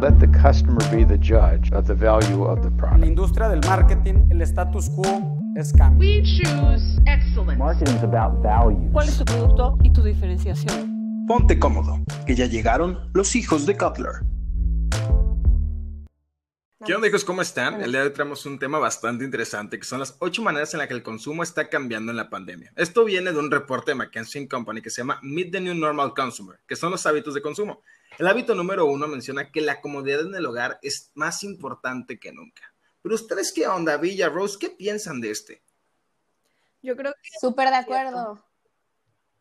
Let the customer be the judge of the value of the En la product. industria del marketing, el status quo es cambio. We choose excellence. Marketing is about value. ¿Cuál es tu producto y tu diferenciación? Ponte cómodo, que ya llegaron los hijos de Cutler. ¿Qué onda, hijos? ¿Cómo están? El día de hoy traemos un tema bastante interesante, que son las ocho maneras en las que el consumo está cambiando en la pandemia. Esto viene de un reporte de McKinsey Company que se llama Meet the New Normal Consumer, que son los hábitos de consumo. El hábito número uno menciona que la comodidad en el hogar es más importante que nunca. Pero ustedes, ¿qué onda, Villa Rose? ¿Qué piensan de este? Yo creo que Súper de acuerdo.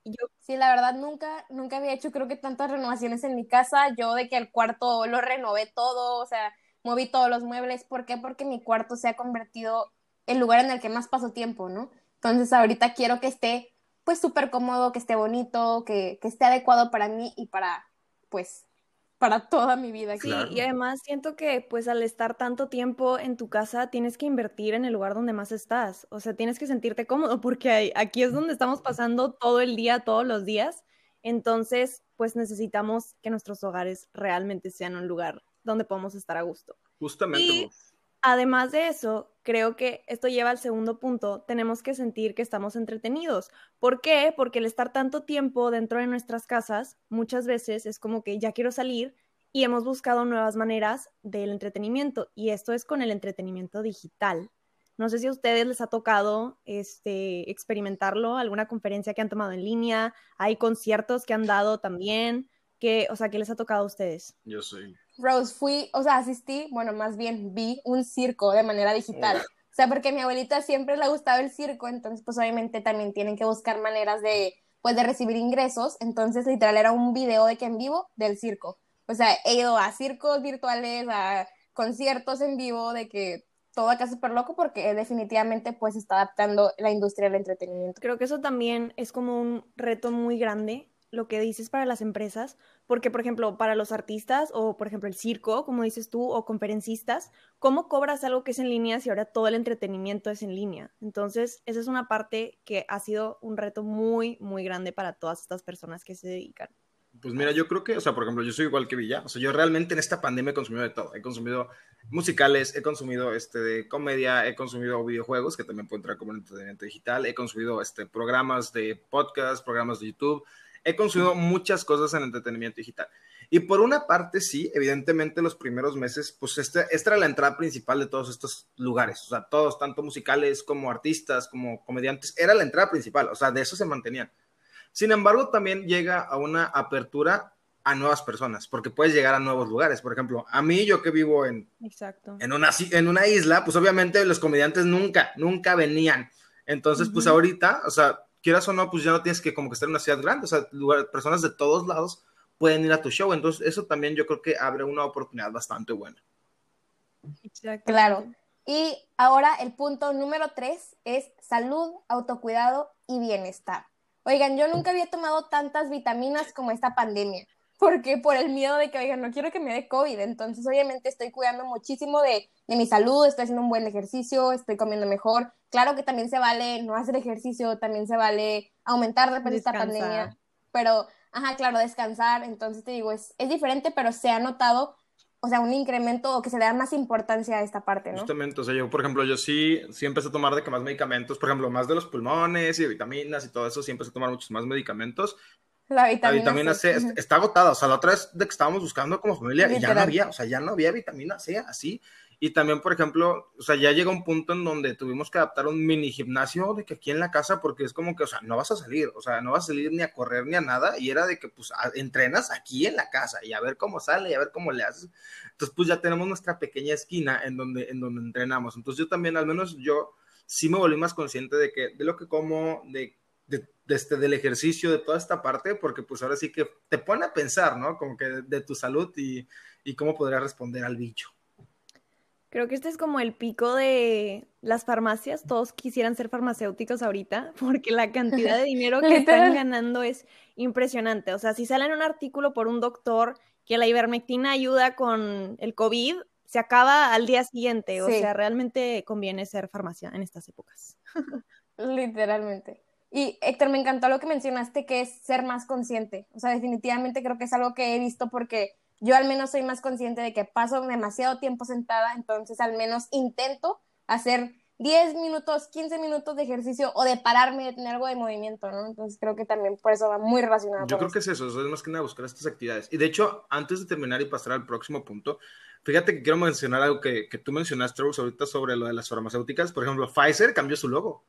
yo Sí, la verdad nunca, nunca había hecho creo que tantas renovaciones en mi casa. Yo de que el cuarto lo renové todo, o sea, moví todos los muebles. ¿Por qué? Porque mi cuarto se ha convertido el lugar en el que más paso tiempo, ¿no? Entonces ahorita quiero que esté pues súper cómodo, que esté bonito, que, que esté adecuado para mí y para, pues, para toda mi vida. sí, Claro. y además siento que pues al estar tanto tiempo en tu casa tienes que invertir en el lugar donde más estás, o sea, tienes que sentirte cómodo porque ahí- aquí es donde estamos pasando todo el día, todos los días, entonces pues necesitamos que nuestros hogares realmente sean un lugar donde podamos estar a gusto. Justamente, Y-. Además de eso, creo que esto lleva al segundo punto, tenemos que sentir que estamos entretenidos. ¿Por qué? Porque el estar tanto tiempo dentro de nuestras casas, muchas veces es como que ya quiero salir y hemos buscado nuevas maneras del entretenimiento y esto es con el entretenimiento digital. No sé si a ustedes les ha tocado este, experimentarlo, alguna conferencia que han tomado en línea, hay conciertos que han dado también, que, o sea, ¿qué les ha tocado a ustedes? Yo soy. Rose, fui, o sea, asistí, bueno, más bien vi un circo de manera digital. O sea, porque a mi abuelita siempre le ha gustado el circo, entonces pues obviamente también tienen que buscar maneras de, pues de recibir ingresos. Entonces literal era un video de que en vivo del circo. O sea, he ido a circos virtuales, a conciertos en vivo, de que todo acá es súper loco porque definitivamente pues está adaptando la industria del entretenimiento. Creo que eso también es como un reto muy grande, lo que dices para las empresas, porque por ejemplo, para los artistas o por ejemplo el circo, como dices tú, o conferencistas, ¿cómo cobras algo que es en línea si ahora todo el entretenimiento es en línea? Entonces, esa es una parte que ha sido un reto muy, muy grande para todas estas personas que se dedican. Pues mira, yo creo que, o sea, por ejemplo, yo soy igual que Villa. O sea, yo realmente en esta pandemia he consumido de todo. He consumido musicales, he consumido este de comedia, he consumido videojuegos, que también pueden entrar como entretenimiento digital, he consumido este programas de podcast, programas de YouTube, he consumido muchas cosas en entretenimiento digital. Y por una parte, sí, evidentemente los primeros meses, pues este, esta era la entrada principal de todos estos lugares. O sea, todos, tanto musicales como artistas, como comediantes, era la entrada principal. O sea, de eso se mantenían. Sin embargo, también llega a una apertura a nuevas personas, porque puedes llegar a nuevos lugares. Por ejemplo, a mí, yo que vivo en, Exacto. en, una, en una isla, pues obviamente los comediantes nunca, nunca venían. Entonces, pues Ujú. ahorita, o sea, quieras o no, pues ya no tienes que como que estar en una ciudad grande, o sea, lugar- personas de todos lados pueden ir a tu show. Entonces, eso también yo creo que abre una oportunidad bastante buena. Claro. Y ahora el punto número tres es salud, autocuidado y bienestar. Oigan, yo nunca había tomado tantas vitaminas como esta pandemia, porque por el miedo de que, oigan, no quiero que me dé COVID, entonces obviamente estoy cuidando muchísimo de, de mi salud, estoy haciendo un buen ejercicio, estoy comiendo mejor. Claro que también se vale no hacer ejercicio, también se vale aumentar después de esta pandemia, pero, ajá, claro, descansar, entonces te digo, es, es diferente, pero se ha notado, o sea, un incremento o que se le da más importancia a esta parte, ¿no? Justamente, o sea, yo, por ejemplo, yo sí, sí empecé a tomar de que más medicamentos, por ejemplo, más de los pulmones y de vitaminas y todo eso, sí empecé a tomar muchos más medicamentos. La La vitamina, vitamina C C. es- está agotada, o sea, la otra vez de que estábamos buscando como familia y ya no había, o sea, ya no había vitamina C así. Y también, por ejemplo, o sea, ya llega un punto en donde tuvimos que adaptar un mini gimnasio de que aquí en la casa, porque es como que, o sea, no vas a salir, o sea, no vas a salir ni a correr ni a nada, y era de que, pues, a- entrenas aquí en la casa y a ver cómo sale y a ver cómo le haces. Entonces, pues ya tenemos nuestra pequeña esquina en donde, en donde entrenamos. Entonces, yo también, al menos yo, sí me volví más consciente de que, de lo que como, de este, del ejercicio, de toda esta parte, porque pues ahora sí que te pone a pensar, ¿no? Como que de, de tu salud y, y cómo podría responder al bicho. Creo que este es como el pico de las farmacias. Todos quisieran ser farmacéuticos ahorita porque la cantidad de dinero que están ganando es impresionante. O sea, si sale en un artículo por un doctor que la ivermectina ayuda con el COVID, se acaba al día siguiente. O Sí. sea, realmente conviene ser farmacia en estas épocas. Literalmente. Y Héctor, me encantó lo que mencionaste, que es ser más consciente. O sea, definitivamente creo que es algo que he visto porque yo al menos soy más consciente de que paso demasiado tiempo sentada, entonces al menos intento hacer 10 minutos, 15 minutos de ejercicio o de pararme, de tener algo de movimiento, ¿no? Entonces creo que también por eso va muy relacionado. Yo creo que es eso, es más que nada buscar estas actividades. Y de hecho, antes de terminar y pasar al próximo punto, fíjate que quiero mencionar algo que, que tú mencionaste, Rose, ahorita sobre lo de las farmacéuticas. Por ejemplo, Pfizer cambió su logo.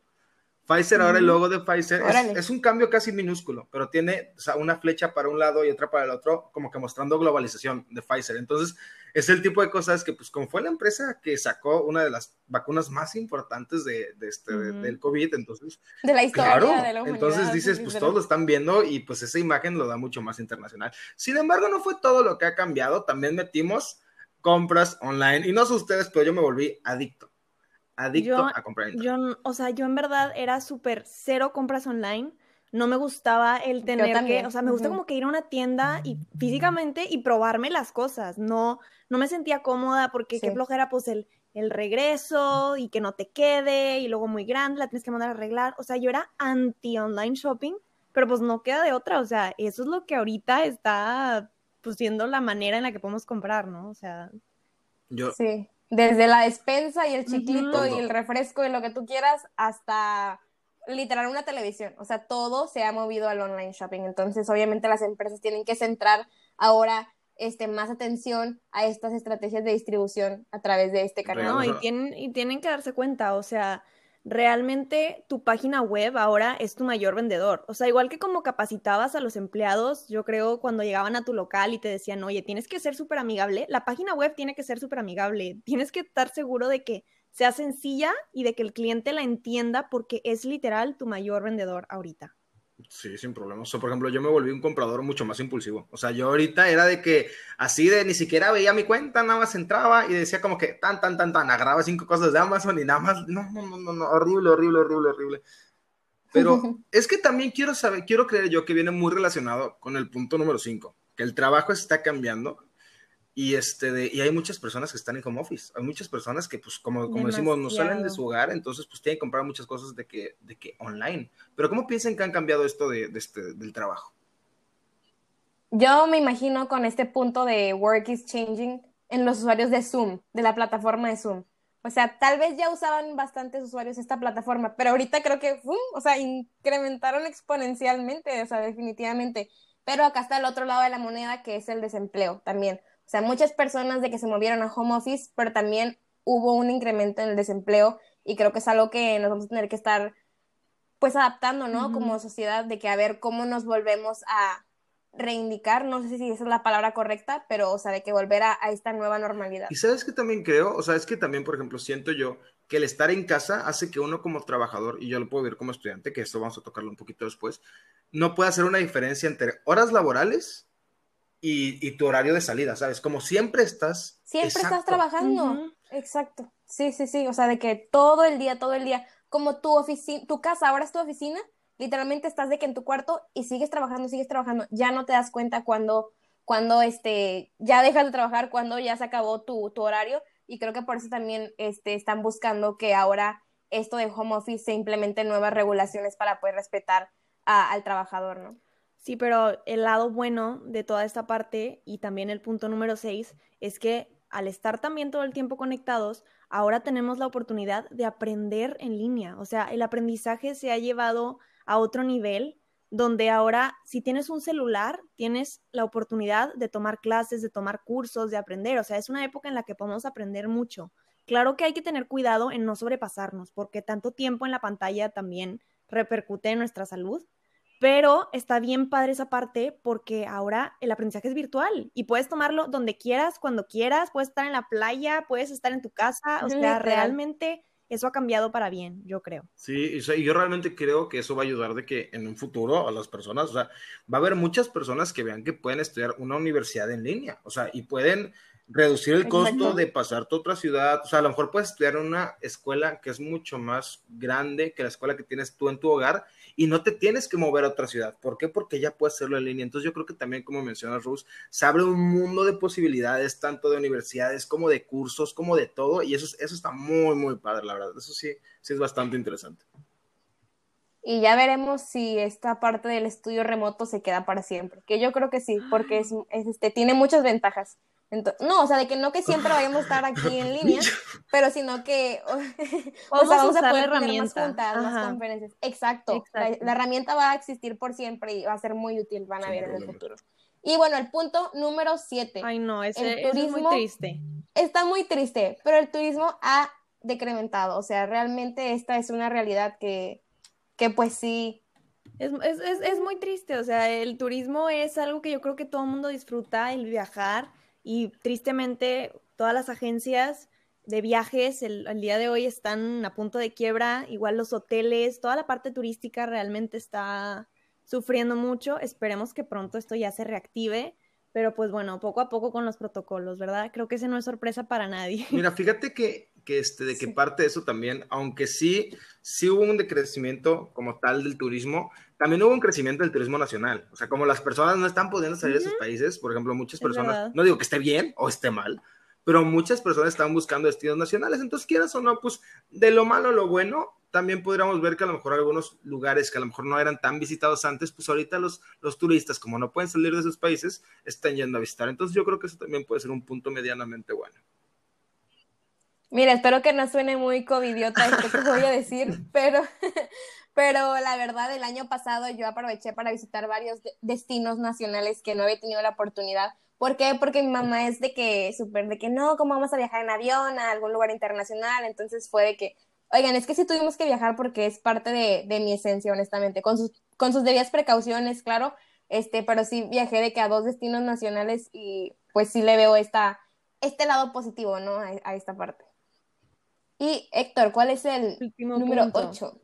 Pfizer, ahora el logo de Pfizer es, es, un cambio casi minúsculo, pero tiene o sea, una flecha para un lado y otra para el otro, como que mostrando globalización de Pfizer. Entonces, es el tipo de cosas que, pues, como fue la empresa que sacó una de las vacunas más importantes de, de este, de, del COVID, entonces... De la historia claro, de la Entonces dices, pues todos lo están viendo y pues esa imagen lo da mucho más internacional. Sin embargo, no fue todo lo que ha cambiado, también metimos compras online y no sé ustedes, pero yo me volví adicto adicto yo, a comprar. Yo, o sea, yo en verdad era súper cero compras online. No me gustaba el tener que, o sea, me gusta uh -huh. como que ir a una tienda y físicamente y probarme las cosas. No, no me sentía cómoda porque sí. qué flojera, pues el, el regreso y que no te quede y luego muy grande, la tienes que mandar a arreglar. O sea, yo era anti online shopping, pero pues no queda de otra. O sea, eso es lo que ahorita está pues siendo la manera en la que podemos comprar, ¿no? O sea. Yo, sí desde la despensa y el chiclito uh -huh. y el refresco y lo que tú quieras hasta literal una televisión. O sea, todo se ha movido al online shopping. Entonces, obviamente las empresas tienen que centrar ahora este, más atención a estas estrategias de distribución a través de este canal. No, y tienen, y tienen que darse cuenta, o sea, realmente tu página web ahora es tu mayor vendedor. O sea, igual que como capacitabas a los empleados, yo creo cuando llegaban a tu local y te decían, oye, tienes que ser súper amigable, la página web tiene que ser súper amigable. Tienes que estar seguro de que sea sencilla y de que el cliente la entienda porque es literal tu mayor vendedor ahorita. Sí, sin problema. O sea, por ejemplo, yo me volví un comprador mucho más impulsivo. O sea, yo ahorita era de que así de ni siquiera veía mi cuenta, nada más entraba y decía como que tan, tan, tan, tan, agarraba cinco cosas de Amazon y nada más, no, no, no, no, no horrible, horrible, horrible, horrible. Pero es que también quiero saber, quiero creer yo que viene muy relacionado con el punto número cinco, que el trabajo está cambiando y, este de, y hay muchas personas que están en home office. Hay muchas personas que, pues, como, como decimos, no salen de su hogar, entonces, pues, tienen que comprar muchas cosas de que, de que online. Pero, ¿cómo piensan que han cambiado esto de, de este, del trabajo? Yo me imagino con este punto de work is changing en los usuarios de Zoom, de la plataforma de Zoom. O sea, tal vez ya usaban bastantes usuarios esta plataforma, pero ahorita creo que, ¡fum! o sea, incrementaron exponencialmente, o sea, definitivamente. Pero acá está el otro lado de la moneda, que es el desempleo también. O sea, muchas personas de que se movieron a home office, pero también hubo un incremento en el desempleo y creo que es algo que nos vamos a tener que estar pues adaptando, ¿no? Uh -huh. Como sociedad, de que a ver cómo nos volvemos a reivindicar, no sé si esa es la palabra correcta, pero, o sea, de que volver a, a esta nueva normalidad. Y sabes que también creo, o sea, es que también, por ejemplo, siento yo que el estar en casa hace que uno como trabajador, y yo lo puedo ver como estudiante, que esto vamos a tocarlo un poquito después, no puede hacer una diferencia entre horas laborales y, y, tu horario de salida, ¿sabes? Como siempre estás. Siempre exacto. estás trabajando. Uh -huh. Exacto. Sí, sí, sí. O sea, de que todo el día, todo el día, como tu oficina, tu casa ahora es tu oficina, literalmente estás de que en tu cuarto y sigues trabajando, sigues trabajando. Ya no te das cuenta cuando, cuando este, ya dejas de trabajar, cuando ya se acabó tu, tu horario. Y creo que por eso también este, están buscando que ahora esto de home office se implemente nuevas regulaciones para poder respetar al trabajador, ¿no? Sí, pero el lado bueno de toda esta parte y también el punto número seis es que al estar también todo el tiempo conectados, ahora tenemos la oportunidad de aprender en línea. O sea, el aprendizaje se ha llevado a otro nivel donde ahora si tienes un celular, tienes la oportunidad de tomar clases, de tomar cursos, de aprender. O sea, es una época en la que podemos aprender mucho. Claro que hay que tener cuidado en no sobrepasarnos, porque tanto tiempo en la pantalla también repercute en nuestra salud, pero está bien padre esa parte porque ahora el aprendizaje es virtual y puedes tomarlo donde quieras, cuando quieras, puedes estar en la playa, puedes estar en tu casa, o sea, realmente eso ha cambiado para bien, yo creo. Sí, y yo realmente creo que eso va a ayudar de que en un futuro a las personas, o sea, va a haber muchas personas que vean que pueden estudiar una universidad en línea, o sea, y pueden reducir el costo Exacto. de pasarte a otra ciudad. O sea, a lo mejor puedes estudiar en una escuela que es mucho más grande que la escuela que tienes tú en tu hogar y no te tienes que mover a otra ciudad. ¿Por qué? Porque ya puedes hacerlo en línea. Entonces yo creo que también, como menciona Rose, se abre un mundo de posibilidades, tanto de universidades como de cursos, como de todo, y eso, eso está muy, muy padre, la verdad. Eso sí, sí es bastante interesante. y ya veremos si esta parte del estudio remoto se queda para siempre, que yo creo que sí, porque es, es, este, tiene muchas ventajas. Entonces, no, o sea, de que no que siempre vayamos a estar aquí en línea, pero sino que o sea, vamos a poder tener más juntas, más conferencias. Exacto, Exacto. La, la, herramienta va a existir por siempre y va a ser muy útil, van a ver en el futuro. Y bueno, el punto número siete. Ay, no, ese, el turismo es muy triste. Está muy triste, pero el turismo ha decrementado, o sea, realmente esta es una realidad que, que pues sí. Es, es, es, es muy triste, o sea, el turismo es algo que yo creo que todo el mundo disfruta, el viajar y tristemente todas las agencias de viajes el, día de hoy están a punto de quiebra, igual los hoteles, toda la parte turística realmente está sufriendo mucho. Esperemos que pronto esto ya se reactive, pero pues bueno, poco a poco con los protocolos, ¿verdad? Creo que ese no es sorpresa para nadie. Mira, fíjate que, que este, de que parte de eso también, aunque sí, sí hubo un decrecimiento como tal del turismo, también hubo un crecimiento del turismo nacional. O sea, como las personas no están pudiendo salir de sus países, por ejemplo, muchas personas, no digo que esté bien o esté mal, pero muchas personas están buscando destinos nacionales. Entonces, quieras o no, pues de lo malo lo bueno, también podríamos ver que a lo mejor algunos lugares que a lo mejor no eran tan visitados antes, pues ahorita los, los turistas, como no pueden salir de sus países, están yendo a visitar. Entonces, yo creo que eso también puede ser un punto medianamente bueno. Mira, espero que no suene muy covidiota esto que voy a decir, pero, pero la verdad, el año pasado yo aproveché para visitar varios destinos nacionales que no había tenido la oportunidad. ¿Por qué? Porque mi mamá es de que, súper, de que no, ¿cómo vamos a viajar en avión a algún lugar internacional? Entonces fue de que, oigan, es que sí tuvimos que viajar porque es parte de, de mi esencia, honestamente, con sus, con sus debidas precauciones, claro, este, pero sí viajé de que a dos destinos nacionales y pues sí le veo esta, este lado positivo, ¿no? a esta parte. Y Héctor, ¿cuál es el último número 8?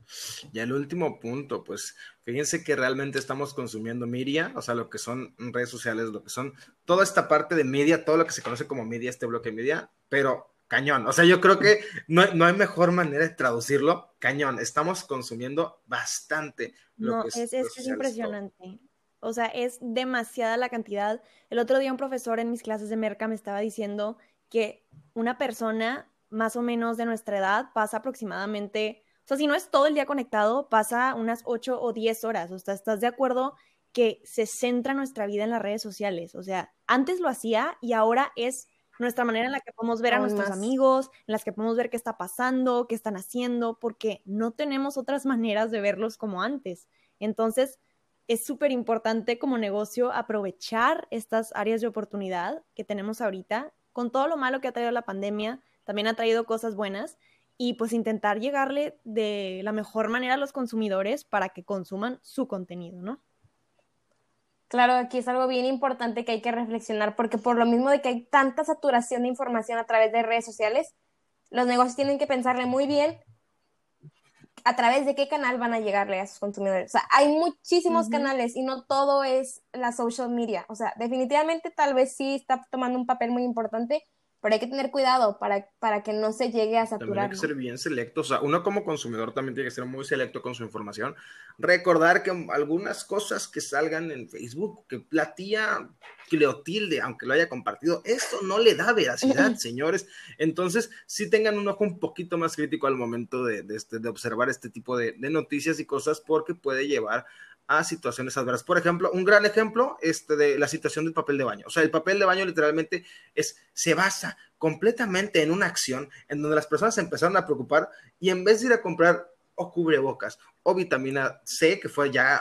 Ya el último punto, pues fíjense que realmente estamos consumiendo media, o sea, lo que son redes sociales, lo que son toda esta parte de media, todo lo que se conoce como media, este bloque de media, pero cañón. O sea, yo creo que no, no hay mejor manera de traducirlo, cañón. Estamos consumiendo bastante. Lo no, que es, es, es impresionante. O sea, es demasiada la cantidad. El otro día un profesor en mis clases de Merca me estaba diciendo que una persona más o menos de nuestra edad pasa aproximadamente, o sea, si no es todo el día conectado, pasa unas 8 o 10 horas. O sea, ¿estás de acuerdo que se centra nuestra vida en las redes sociales? O sea, antes lo hacía y ahora es nuestra manera en la que podemos ver a nuestros amigos, en las que podemos ver qué está pasando, qué están haciendo, porque no tenemos otras maneras de verlos como antes. Entonces, es súper importante como negocio aprovechar estas áreas de oportunidad que tenemos ahorita, con todo lo malo que ha traído la pandemia, también ha traído cosas buenas y pues intentar llegarle de la mejor manera a los consumidores para que consuman su contenido, ¿no? Claro, aquí es algo bien importante que hay que reflexionar porque por lo mismo de que hay tanta saturación de información a través de redes sociales, los negocios tienen que pensarle muy bien a través de qué canal van a llegarle a sus consumidores. O sea, hay muchísimos canales y no todo es la social media. O sea, definitivamente tal vez sí está tomando un papel muy importante, pero hay que tener cuidado para, para que no se llegue a saturar. También hay que ser bien selecto, o sea, uno como consumidor también tiene que ser muy selecto con su información. Recordar que algunas cosas que salgan en Facebook, que la tía Cleotilde, aunque lo haya compartido, esto no le da veracidad, señores. Entonces, sí tengan un ojo un poquito más crítico al momento de, de, este, de observar este tipo de, de noticias y cosas porque puede llevar a situaciones adversas. Por ejemplo, un gran ejemplo este, de la situación del papel de baño. O sea, el papel de baño literalmente es, se basa completamente en una acción en donde las personas se empezaron a preocupar y en vez de ir a comprar o cubrebocas o vitamina C, que fue ya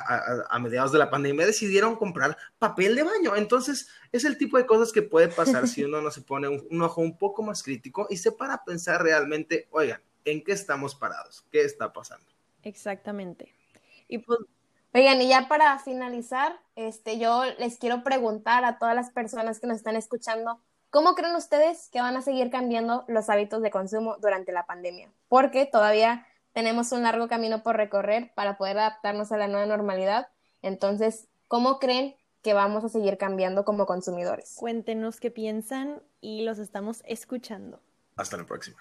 a, mediados de la pandemia, decidieron comprar papel de baño. Entonces, es el tipo de cosas que puede pasar si uno no se pone un, un ojo un poco más crítico y se para a pensar realmente, oigan, ¿en qué estamos parados? ¿Qué está pasando? Exactamente. Y pues Oigan, y ya para finalizar, este, yo les quiero preguntar a todas las personas que nos están escuchando, ¿cómo creen ustedes que van a seguir cambiando los hábitos de consumo durante la pandemia? Porque todavía tenemos un largo camino por recorrer para poder adaptarnos a la nueva normalidad. Entonces, ¿cómo creen que vamos a seguir cambiando como consumidores? Cuéntenos qué piensan y los estamos escuchando. Hasta la próxima.